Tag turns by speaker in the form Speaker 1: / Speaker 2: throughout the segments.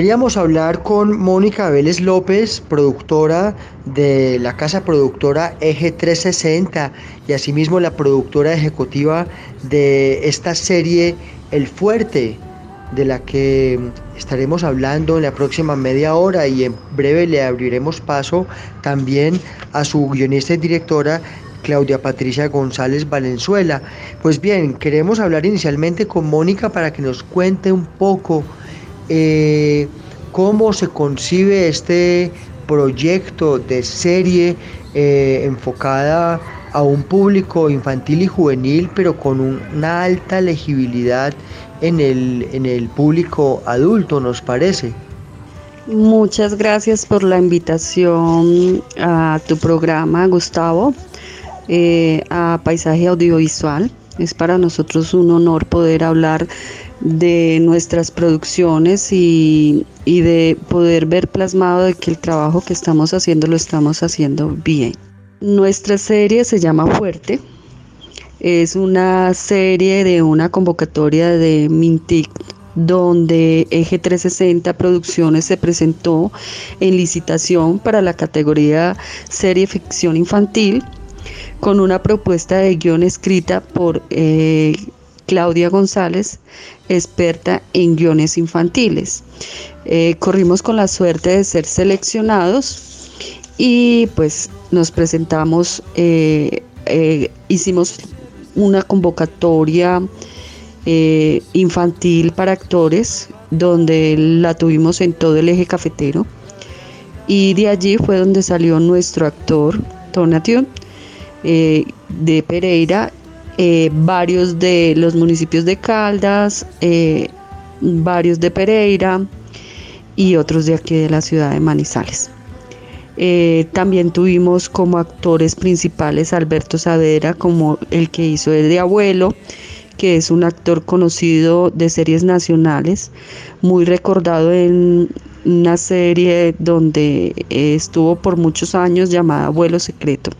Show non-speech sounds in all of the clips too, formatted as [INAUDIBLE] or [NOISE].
Speaker 1: Queríamos hablar con Mónica Vélez López, productora de la casa productora Eje 360 y asimismo la productora ejecutiva de esta serie El Fuerte, de la que estaremos hablando en la próxima media hora y en breve le abriremos paso también a su guionista y directora Claudia Patricia González Valenzuela. Pues bien, queremos hablar inicialmente con Mónica para que nos cuente un poco eh, cómo se concibe este proyecto de serie eh, enfocada a un público infantil y juvenil, pero con una alta legibilidad en el, en el público adulto, nos parece.
Speaker 2: Muchas gracias por la invitación a tu programa, Gustavo, eh, a Paisaje Audiovisual. Es para nosotros un honor poder hablar de nuestras producciones y, de poder ver plasmado de que el trabajo que estamos haciendo lo estamos haciendo bien. Nuestra serie se llama Fuerte. Es una serie de una convocatoria de Mintic donde Eje 360 Producciones se presentó en licitación para la categoría Serie Ficción Infantil con una propuesta de guion escrita por eh, Claudia González, experta en guiones infantiles. Eh, corrimos con la suerte de ser seleccionados y pues nos presentamos, eh, eh, hicimos una convocatoria infantil para actores donde la tuvimos en todo el eje cafetero y de allí fue donde salió nuestro actor Tonation de Pereira eh, varios de los municipios de Caldas, eh, varios de Pereira y otros de aquí de la ciudad de Manizales. Eh, también tuvimos como actores principales Alberto Saavedra, como el que hizo el de abuelo, que es un actor conocido de series nacionales, muy recordado en una serie donde estuvo por muchos años llamada Abuelo Secreto.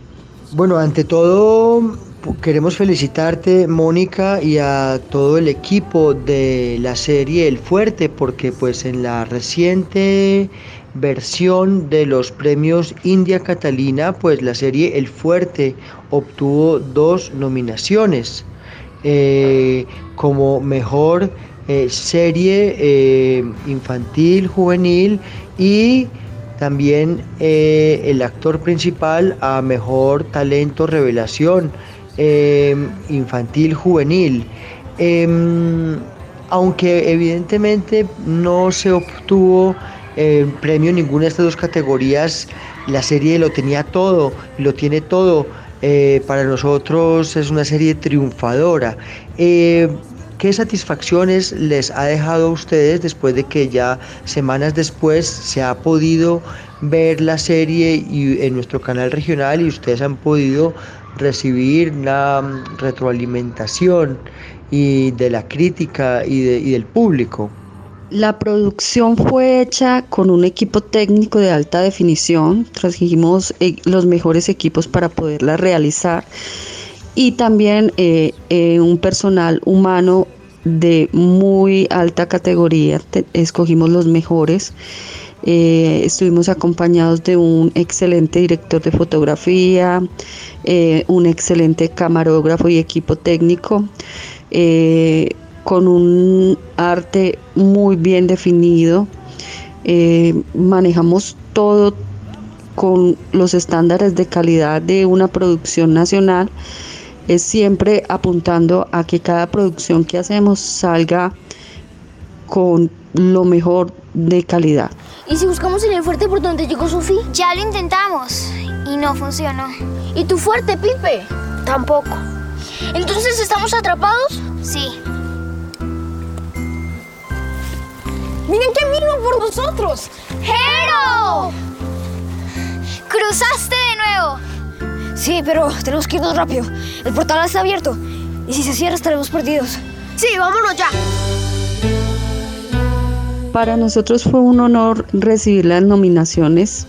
Speaker 1: Bueno, ante todo Queremos felicitarte, Mónica, y a todo el equipo de la serie El Fuerte, porque pues en la reciente versión de los premios India Catalina, pues la serie El Fuerte obtuvo dos nominaciones eh, como mejor eh, serie eh, infantil, juvenil y también el actor principal a mejor talento revelación. Em, infantil, juvenil. Em, aunque evidentemente no se obtuvo eh, premio en ninguna de estas dos categorías, la serie lo tenía todo, lo tiene todo. Eh, para nosotros es una serie triunfadora. Eh, ¿Qué satisfacciones les ha dejado a ustedes después de que ya semanas después se ha podido ver la serie en nuestro canal regional y ustedes han podido recibir la mm, retroalimentación y de la crítica y, del público.
Speaker 2: La producción fue hecha con un equipo técnico de alta definición, trajimos eh, los mejores equipos para poderla realizar y también eh, eh, un personal humano de muy alta categoría, escogimos los mejores. Eh, estuvimos acompañados de un excelente director de fotografía, eh, un excelente camarógrafo y equipo técnico, eh, con un arte muy bien definido. manejamos todo con los estándares de calidad de una producción nacional es siempre apuntando a que cada producción que hacemos salga con lo mejor de calidad.
Speaker 3: ¿Y si buscamos en el fuerte por donde llegó Sofía?
Speaker 4: Ya lo intentamos y no funcionó.
Speaker 3: ¿Y tu fuerte, Pipe?
Speaker 4: Tampoco.
Speaker 3: ¿Entonces estamos atrapados?
Speaker 4: Sí.
Speaker 3: ¡Miren que vino por nosotros!
Speaker 4: ¡Jero! ¡Cruzaste de nuevo!
Speaker 3: Sí, pero tenemos que irnos rápido. El portal está abierto. Y si se cierra estaremos perdidos.
Speaker 4: Sí, vámonos ya.
Speaker 2: Para nosotros fue un honor recibir las nominaciones.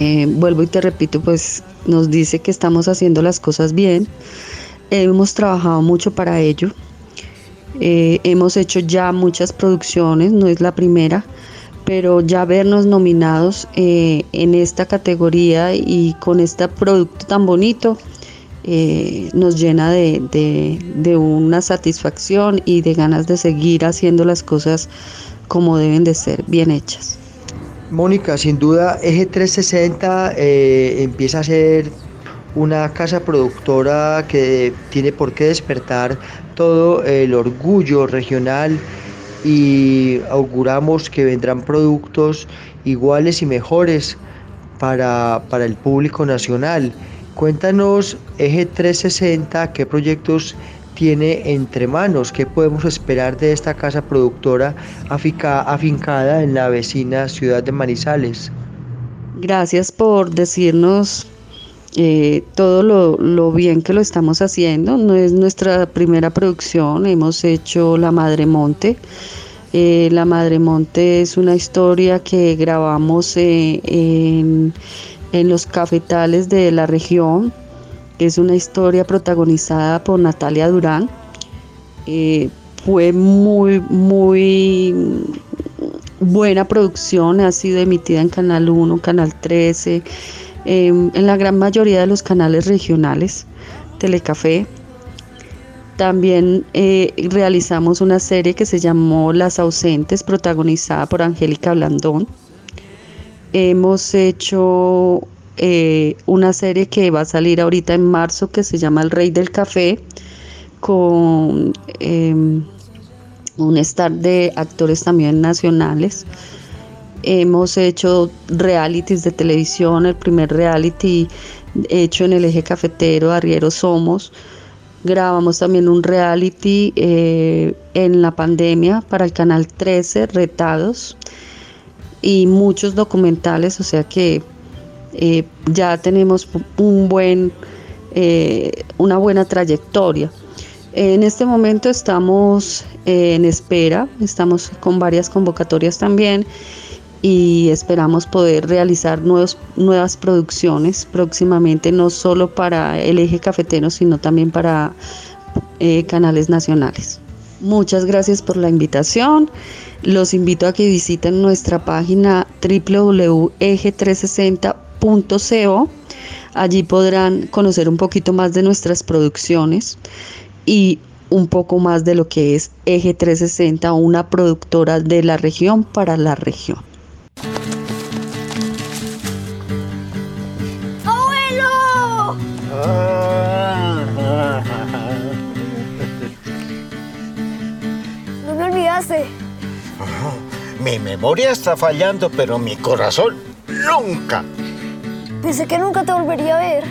Speaker 2: Eh, vuelvo y te repito, pues nos dice que estamos haciendo las cosas bien. hemos trabajado mucho para ello. Eh, hemos hecho ya muchas producciones, no es la primera pero ya vernos nominados eh, en esta categoría y con este producto tan bonito nos llena de, una satisfacción y de ganas de seguir haciendo las cosas como deben de ser, bien hechas.
Speaker 1: Mónica, sin duda, Eje 360 eh, empieza a ser una casa productora que tiene por qué despertar todo el orgullo regional y auguramos que vendrán productos iguales y mejores para, el público nacional. Cuéntanos, Eje 360, qué proyectos tiene entre manos, qué podemos esperar de esta casa productora afincada en la vecina ciudad de Manizales.
Speaker 2: Gracias por decirnos eh, todo lo, bien que lo estamos haciendo. No es nuestra primera producción, hemos hecho La Madre Monte. Eh, la Madre Monte es una historia que grabamos eh, en, los cafetales de la región. Es una historia protagonizada por Natalia Durán. fue muy, muy buena producción, ha sido emitida en Canal 1, Canal 13. Em, en la gran mayoría de los canales regionales, Telecafé. También eh, realizamos una serie que se llamó Las ausentes, protagonizada por Angélica Blandón. Hemos hecho eh, una serie que va a salir ahorita en marzo que se llama El Rey del Café, con em, un star de actores también nacionales. Hemos hecho realities de televisión, el primer reality hecho en el eje cafetero, Arriero Somos. Grabamos también un reality eh, en la pandemia para el canal 13, Retados, y muchos documentales, o sea que eh, ya tenemos un buen, eh, una buena trayectoria. En este momento estamos en espera, estamos con varias convocatorias también y esperamos poder realizar nuevos, nuevas producciones próximamente, no solo para el eje cafetero, sino también para eh, canales nacionales. Muchas gracias por la invitación. Los invito a que visiten nuestra página www.eje360.co. Allí podrán conocer un poquito más de nuestras producciones y un poco más de lo que es Eje 360, una productora de la región para la región. [LAUGHS]
Speaker 5: Mi memoria está fallando, pero mi corazón nunca.
Speaker 3: Pensé que nunca te volvería a ver.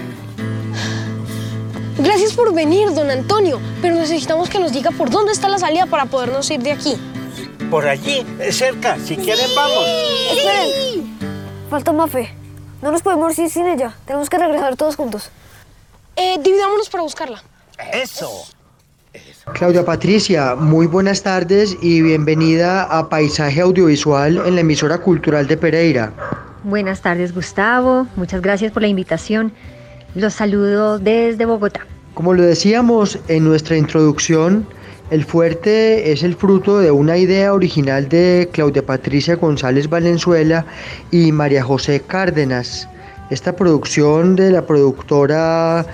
Speaker 3: Gracias por venir, don Antonio, pero necesitamos que nos diga por dónde está la salida para podernos ir de aquí.
Speaker 5: Por allí, cerca. Si quieren, vamos.
Speaker 3: Esperen. Falta Mafe. No nos podemos ir sin ella. Tenemos que regresar todos juntos. Eh, dividámonos para buscarla.
Speaker 5: Eso.
Speaker 1: Claudia Patricia, muy buenas tardes y bienvenida a Paisaje Audiovisual en la emisora cultural de Pereira.
Speaker 6: Buenas tardes Gustavo, muchas gracias por la invitación. Los saludo desde Bogotá.
Speaker 1: Como lo decíamos en nuestra introducción, El fuerte es el fruto de una idea original de Claudia Patricia González Valenzuela y María José Cárdenas. Esta producción de la productora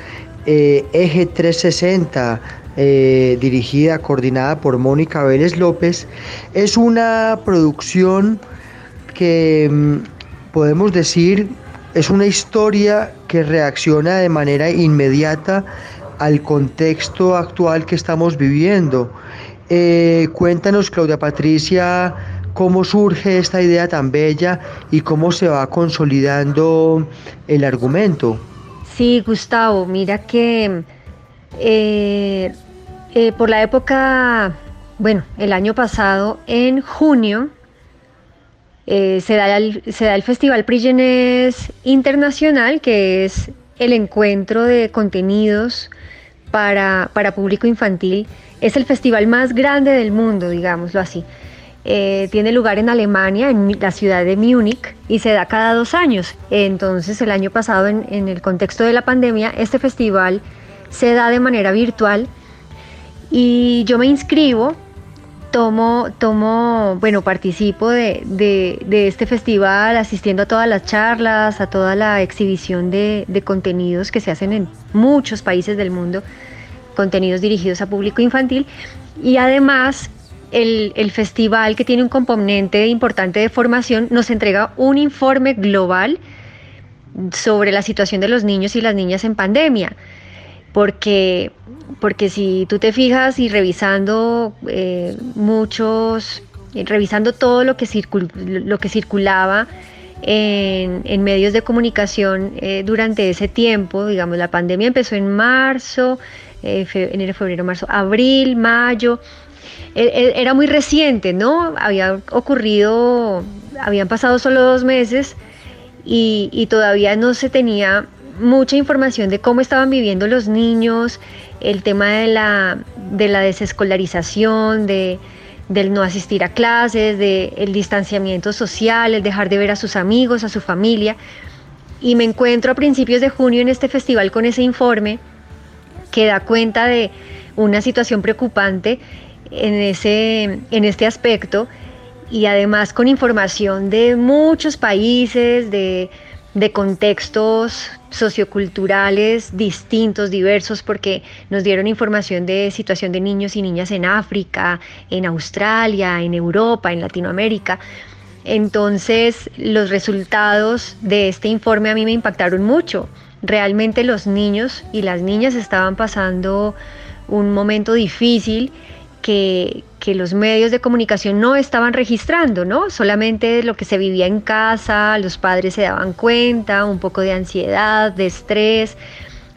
Speaker 1: eh, Eje 360, eh, dirigida, coordinada por Mónica Vélez López, es una producción que mm, podemos decir es una historia que reacciona de manera inmediata al contexto actual que estamos viviendo. Eh, cuéntanos, Claudia Patricia, cómo surge esta idea tan bella y cómo se va consolidando el argumento.
Speaker 6: Sí, Gustavo, mira que eh, eh, por la época, bueno, el año pasado, en junio, se, da el, se da el Festival Prígenes Internacional, que es el encuentro de contenidos para, público infantil. Es el festival más grande del mundo, digámoslo así. Eh, tiene lugar en Alemania, en la ciudad de Múnich, y se da cada dos años. Entonces, el año pasado, en, el contexto de la pandemia, este festival se da de manera virtual y yo me inscribo, tomo, tomo bueno, participo de, de, este festival, asistiendo a todas las charlas, a toda la exhibición de, de contenidos que se hacen en muchos países del mundo contenidos dirigidos a público infantil y además el, festival que tiene un componente importante de formación nos entrega un informe global sobre la situación de los niños y las niñas en pandemia. Porque, porque si tú te fijas y revisando eh, muchos, revisando todo lo que, lo que circulaba en, medios de comunicación eh, durante ese tiempo, digamos, la pandemia empezó en marzo, eh, enero, febrero, marzo, abril, mayo. E, e, era muy reciente, ¿no? Había ocurrido, habían pasado solo dos meses y, todavía no se tenía mucha información de cómo estaban viviendo los niños, el tema de la, de la desescolarización, de, del no asistir a clases, del distanciamiento social, el dejar de ver a sus amigos, a su familia. Y me encuentro a principios de junio en este festival con ese informe que da cuenta de una situación preocupante en, ese, en este aspecto y además con información de muchos países, de, contextos socioculturales distintos, diversos, porque nos dieron información de situación de niños y niñas en África, en Australia, en Europa, en Latinoamérica. Entonces, los resultados de este informe a mí me impactaron mucho realmente los niños y las niñas estaban pasando un momento difícil que, los medios de comunicación no estaban registrando, ¿no? Solamente lo que se vivía en casa, los padres se daban cuenta, un poco de ansiedad, de estrés,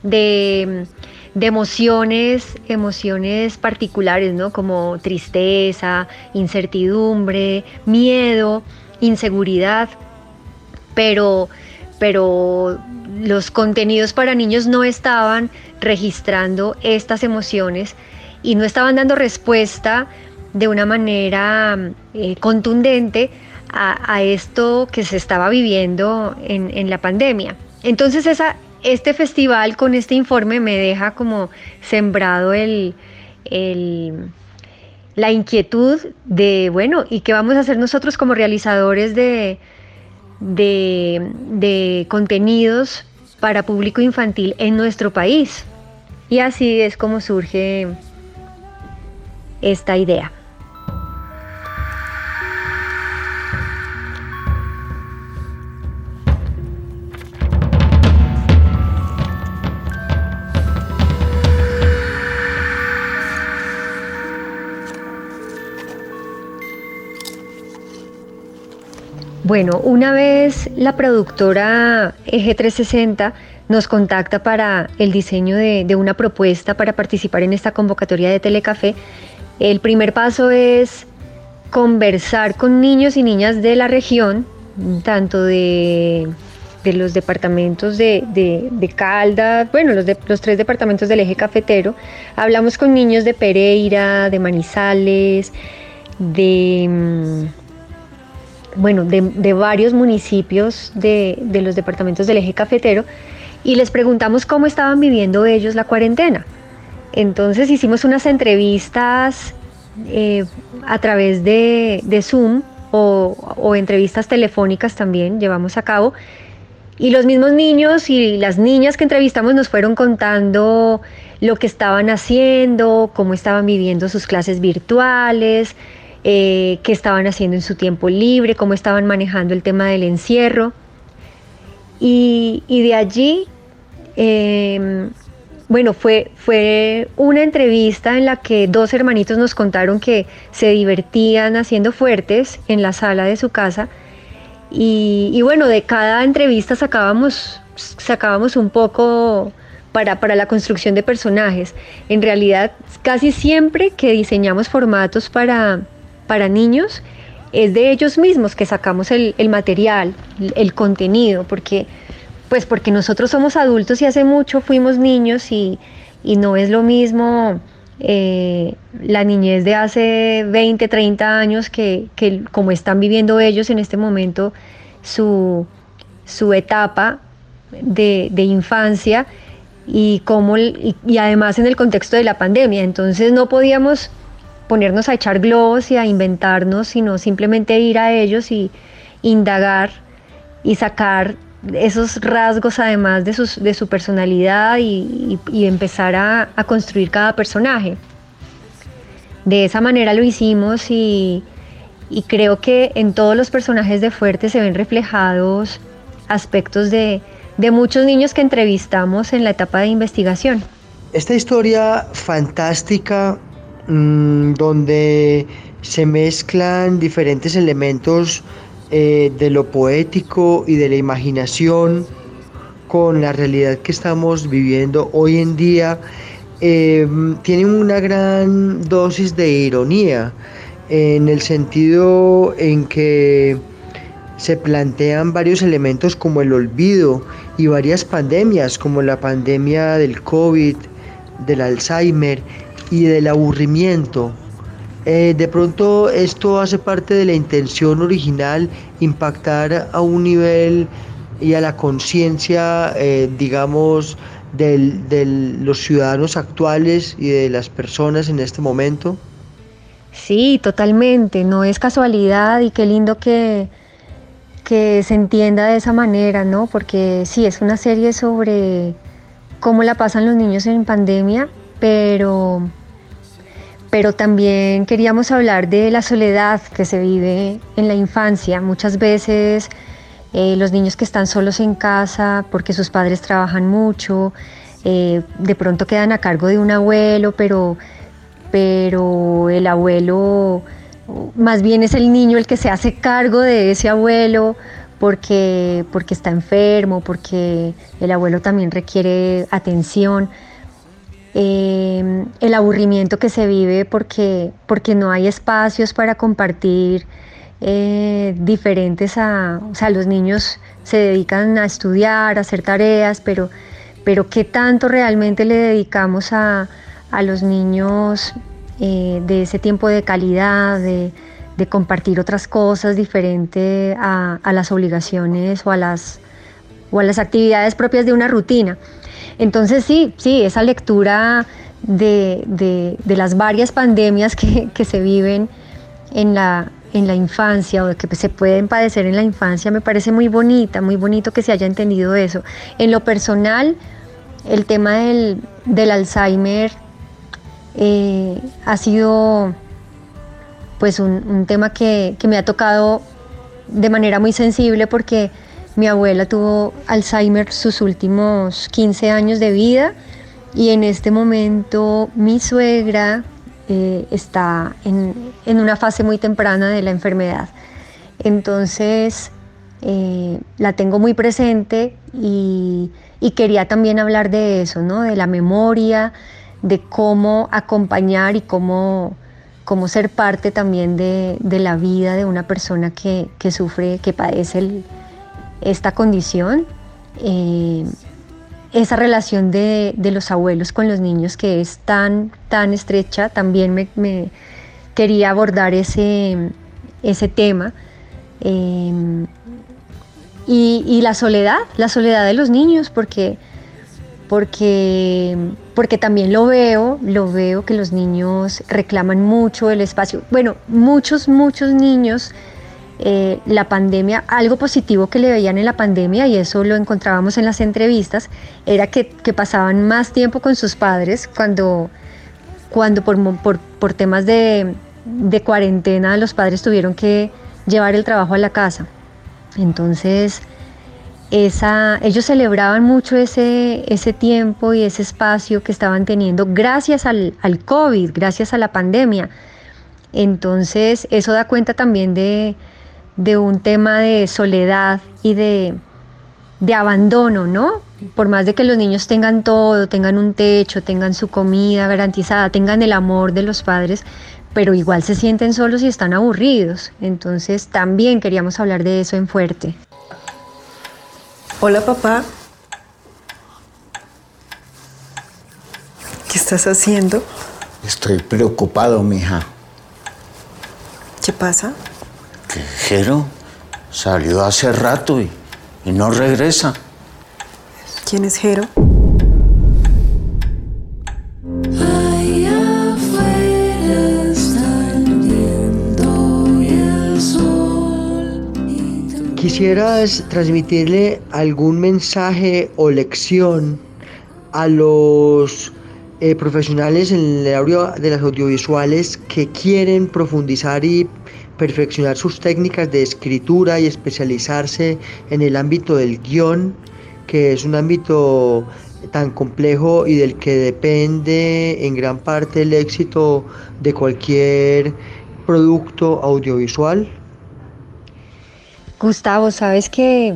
Speaker 6: de, de emociones, emociones particulares, ¿no? Como tristeza, incertidumbre, miedo, inseguridad, pero, pero los contenidos para niños no estaban registrando estas emociones y no estaban dando respuesta de una manera eh, contundente a, esto que se estaba viviendo en, la pandemia. Entonces esa, este festival con este informe me deja como sembrado el, la inquietud de, bueno, ¿y qué vamos a hacer nosotros como realizadores de, de, contenidos para público infantil en nuestro país. Y así es como surge esta idea. Bueno, una vez la productora Eje 360 nos contacta para el diseño de, una propuesta para participar en esta convocatoria de Telecafé, el primer paso es conversar con niños y niñas de la región, tanto de, los departamentos de, de, Calda, bueno, los, los tres departamentos del eje cafetero. Hablamos con niños de Pereira, de Manizales, de mm, bueno, de, varios municipios de, los departamentos del eje cafetero y les preguntamos cómo estaban viviendo ellos la cuarentena. Entonces hicimos unas entrevistas eh, a través de, Zoom o, entrevistas telefónicas también llevamos a cabo. Y los mismos niños y las niñas que entrevistamos nos fueron contando lo que estaban haciendo, cómo estaban viviendo sus clases virtuales, eh, qué estaban haciendo en su tiempo libre, cómo estaban manejando el tema del encierro. Y, de allí em, bueno, fue, fue una entrevista en la que dos hermanitos nos contaron que se divertían haciendo fuertes en la sala de su casa. Y, bueno, de cada entrevista sacábamos, sacábamos un poco para, para, la construcción de personajes. En realidad, casi siempre que diseñamos formatos para, para niños, es de ellos mismos que sacamos el, el material, el contenido, porque pues porque nosotros somos adultos y hace mucho fuimos niños y, no es lo mismo eh, la niñez de hace 20, 30 años que, como están viviendo ellos en este momento su, etapa de, infancia y, cómo, y, además en el contexto de la pandemia. Entonces no podíamos ponernos a echar globos y a inventarnos, sino simplemente ir a ellos y indagar y sacar esos rasgos además de, de su personalidad y, empezar a, construir cada personaje. De esa manera lo hicimos y, creo que en todos los personajes de Fuerte se ven reflejados aspectos de, muchos niños que entrevistamos en la etapa de investigación.
Speaker 1: Esta historia fantástica mm, donde se mezclan diferentes elementos eh, de lo poético y de la imaginación con la realidad que estamos viviendo hoy en día, eh, tiene una gran dosis de ironía en el sentido en que se plantean varios elementos como el olvido y varias pandemias como la pandemia del COVID, del Alzheimer y del aburrimiento eh, de pronto esto hace parte de la intención original, impactar a un nivel y a la conciencia, eh, digamos, de los ciudadanos actuales y de las personas en este momento.
Speaker 6: Sí, totalmente, no es casualidad y qué lindo que, que se entienda de esa manera, ¿no? Porque sí, es una serie sobre cómo la pasan los niños en pandemia, pero pero también queríamos hablar de la soledad que se vive en la infancia. Muchas veces eh, los niños que están solos en casa porque sus padres trabajan mucho, eh, de pronto quedan a cargo de un abuelo, pero, pero el abuelo más bien es el niño el que se hace cargo de ese abuelo porque, porque está enfermo, porque el abuelo también requiere atención. Em, el aburrimiento que se vive porque, porque no hay espacios para compartir eh, diferentes a, o sea, los niños se dedican a estudiar, a hacer tareas, pero, pero ¿qué tanto realmente le dedicamos a, los niños eh, de ese tiempo de calidad, de, compartir otras cosas diferentes a, a, las obligaciones o a las, o a las actividades propias de una rutina? Entonces sí, sí, esa lectura de, las varias pandemias que, se viven en la, en la infancia o que se pueden padecer en la infancia me parece muy bonita, muy bonito que se haya entendido eso. En lo personal, el tema del, Alzheimer eh, ha sido pues un, tema que, que, me ha tocado de manera muy sensible porque mi abuela tuvo Alzheimer sus últimos 15 años de vida y en este momento mi suegra eh, está en, una fase muy temprana de la enfermedad. Entonces eh, la tengo muy presente y, quería también hablar de eso, ¿no? de la memoria, de cómo acompañar y cómo, cómo ser parte también de, la vida de una persona que, que sufre, que padece el, esta condición, eh, esa relación de, los abuelos con los niños que es tan, tan estrecha, también me, quería abordar ese, ese tema. Eh, y, la soledad, la soledad de los niños, porque, porque, porque también lo veo, lo veo que los niños reclaman mucho el espacio. Bueno, muchos, muchos niños, eh, la pandemia, algo positivo que le veían en la pandemia, y eso lo encontrábamos en las entrevistas, era que, pasaban más tiempo con sus padres cuando, cuando por, por, temas de, de cuarentena los padres tuvieron que llevar el trabajo a la casa. Entonces, esa, ellos celebraban mucho ese, ese tiempo y ese espacio que estaban teniendo gracias al, al, COVID, gracias a la pandemia. Entonces eso da cuenta también de, de un tema de soledad y de, de, abandono, ¿no? Por más de que los niños tengan todo, tengan un techo, tengan su comida garantizada, tengan el amor de los padres, pero igual se sienten solos y están aburridos. Entonces también queríamos hablar de eso en fuerte.
Speaker 7: Hola, papá. ¿Qué estás haciendo?
Speaker 5: Estoy preocupado, mija.
Speaker 7: ¿Qué pasa?
Speaker 5: Que Jero salió hace rato y, y no regresa.
Speaker 7: ¿Quién es Jero?
Speaker 1: ¿Quisieras transmitirle algún mensaje o lección a los eh, profesionales en el área de las audiovisuales que quieren profundizar y perfeccionar sus técnicas de escritura y especializarse en el ámbito del guion, que es un ámbito tan complejo y del que depende en gran parte el éxito de cualquier producto audiovisual?
Speaker 6: Gustavo, sabes que,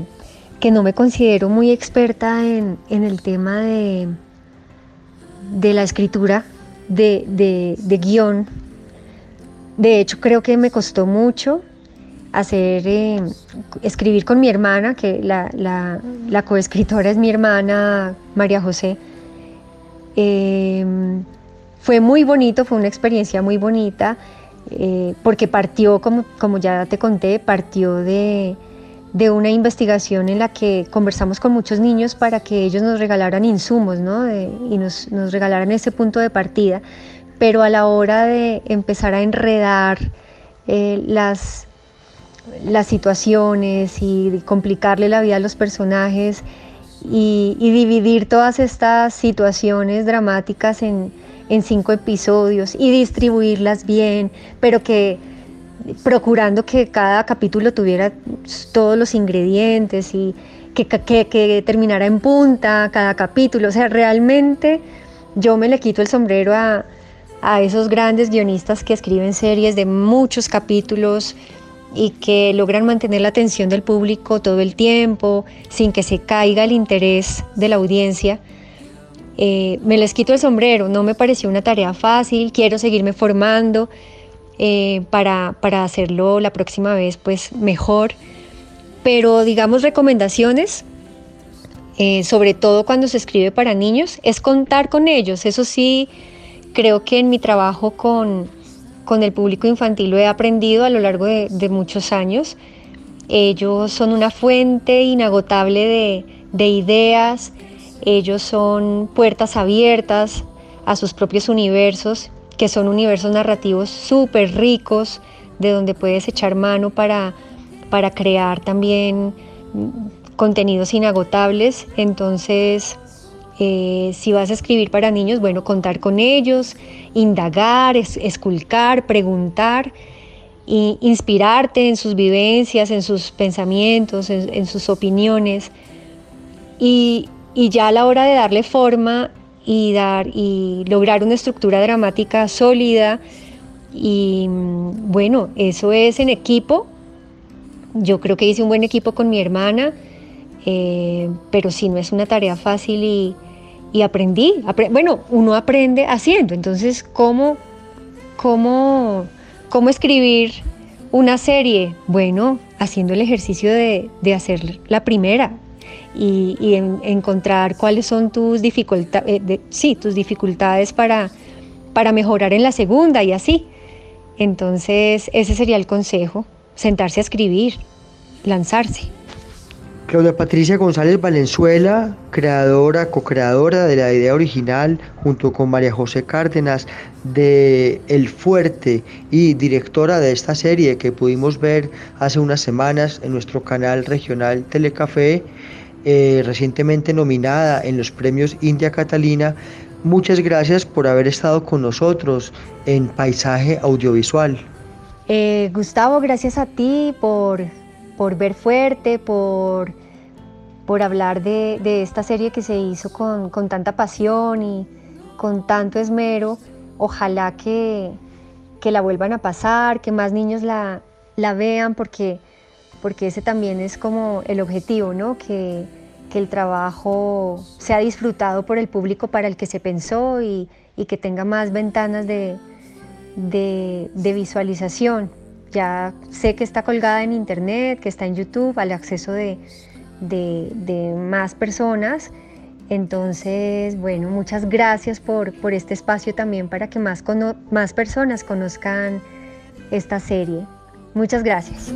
Speaker 6: no me considero muy experta en, el tema de, de la escritura, de, guion. De hecho, creo que me costó mucho hacer, eh, escribir con mi hermana, que la, la, coescritora es mi hermana María José. Eh, fue muy bonito, fue una experiencia muy bonita. Eh, porque partió, como, como ya te conté, partió de, de, una investigación en la que conversamos con muchos niños para que ellos nos regalaran insumos ¿no? y nos, nos, regalaran ese punto de partida. Pero a la hora de empezar a enredar eh, las, las situaciones y complicarle la vida a los personajes y, dividir todas estas situaciones dramáticas en, en cinco episodios y distribuirlas bien, pero que procurando que cada capítulo tuviera todos los ingredientes y que, que, terminara en punta cada capítulo. O sea, realmente yo me le quito el sombrero a, a esos grandes guionistas que escriben series de muchos capítulos y que logran mantener la atención del público todo el tiempo sin que se caiga el interés de la audiencia. Eh, me les quito el sombrero, no me pareció una tarea fácil, quiero seguirme formando eh, para, hacerlo la próxima vez pues mejor, pero digamos recomendaciones, eh, sobre todo cuando se escribe para niños, es contar con ellos, eso sí, creo que en mi trabajo con, el público infantil lo he aprendido a lo largo de, muchos años. Ellos son una fuente inagotable de, de ideas, ellos son puertas abiertas a sus propios universos, que son universos narrativos súper ricos, de donde puedes echar mano para, para crear también contenidos inagotables. Entonces, eh, si vas a escribir para niños, bueno, contar con ellos, indagar, esculcar, preguntar, e inspirarte en sus vivencias, en sus pensamientos, en, sus opiniones. Y, y ya a la hora de darle forma y, dar, y lograr una estructura dramática sólida, y mm, bueno, eso es en equipo. Yo creo que hice un buen equipo con mi hermana, eh, pero sí no es una tarea fácil y, y aprendí. bueno, uno aprende haciendo. Entonces, ¿cómo, cómo, cómo escribir una serie? Bueno, haciendo el ejercicio de, de hacer la primera, y, encontrar cuáles son tus, dificultades eh, sí, tus dificultades para, para mejorar en la segunda y así. Entonces ese sería el consejo, sentarse a escribir, lanzarse.
Speaker 1: Claudia Patricia González Valenzuela, creadora, co-creadora de la idea original, junto con María José Cárdenas de El Fuerte y directora de esta serie que pudimos ver hace unas semanas en nuestro canal regional Telecafé, eh, recientemente nominada en los premios India Catalina. Muchas gracias por haber estado con nosotros en Paisaje Audiovisual.
Speaker 6: Eh, Gustavo, gracias a ti por, por ver fuerte, por, por hablar de, esta serie que se hizo con, tanta pasión y con tanto esmero. Ojalá que, la vuelvan a pasar, que más niños la, vean, porque, ese también es como el objetivo, ¿no? Que, el trabajo sea disfrutado por el público para el que se pensó y, que tenga más ventanas de, visualización. Ya sé que está colgada en internet, que está en YouTube, al acceso de, de, más personas. Entonces, bueno, muchas gracias por, por este espacio también para que más, más personas conozcan esta serie. Muchas gracias.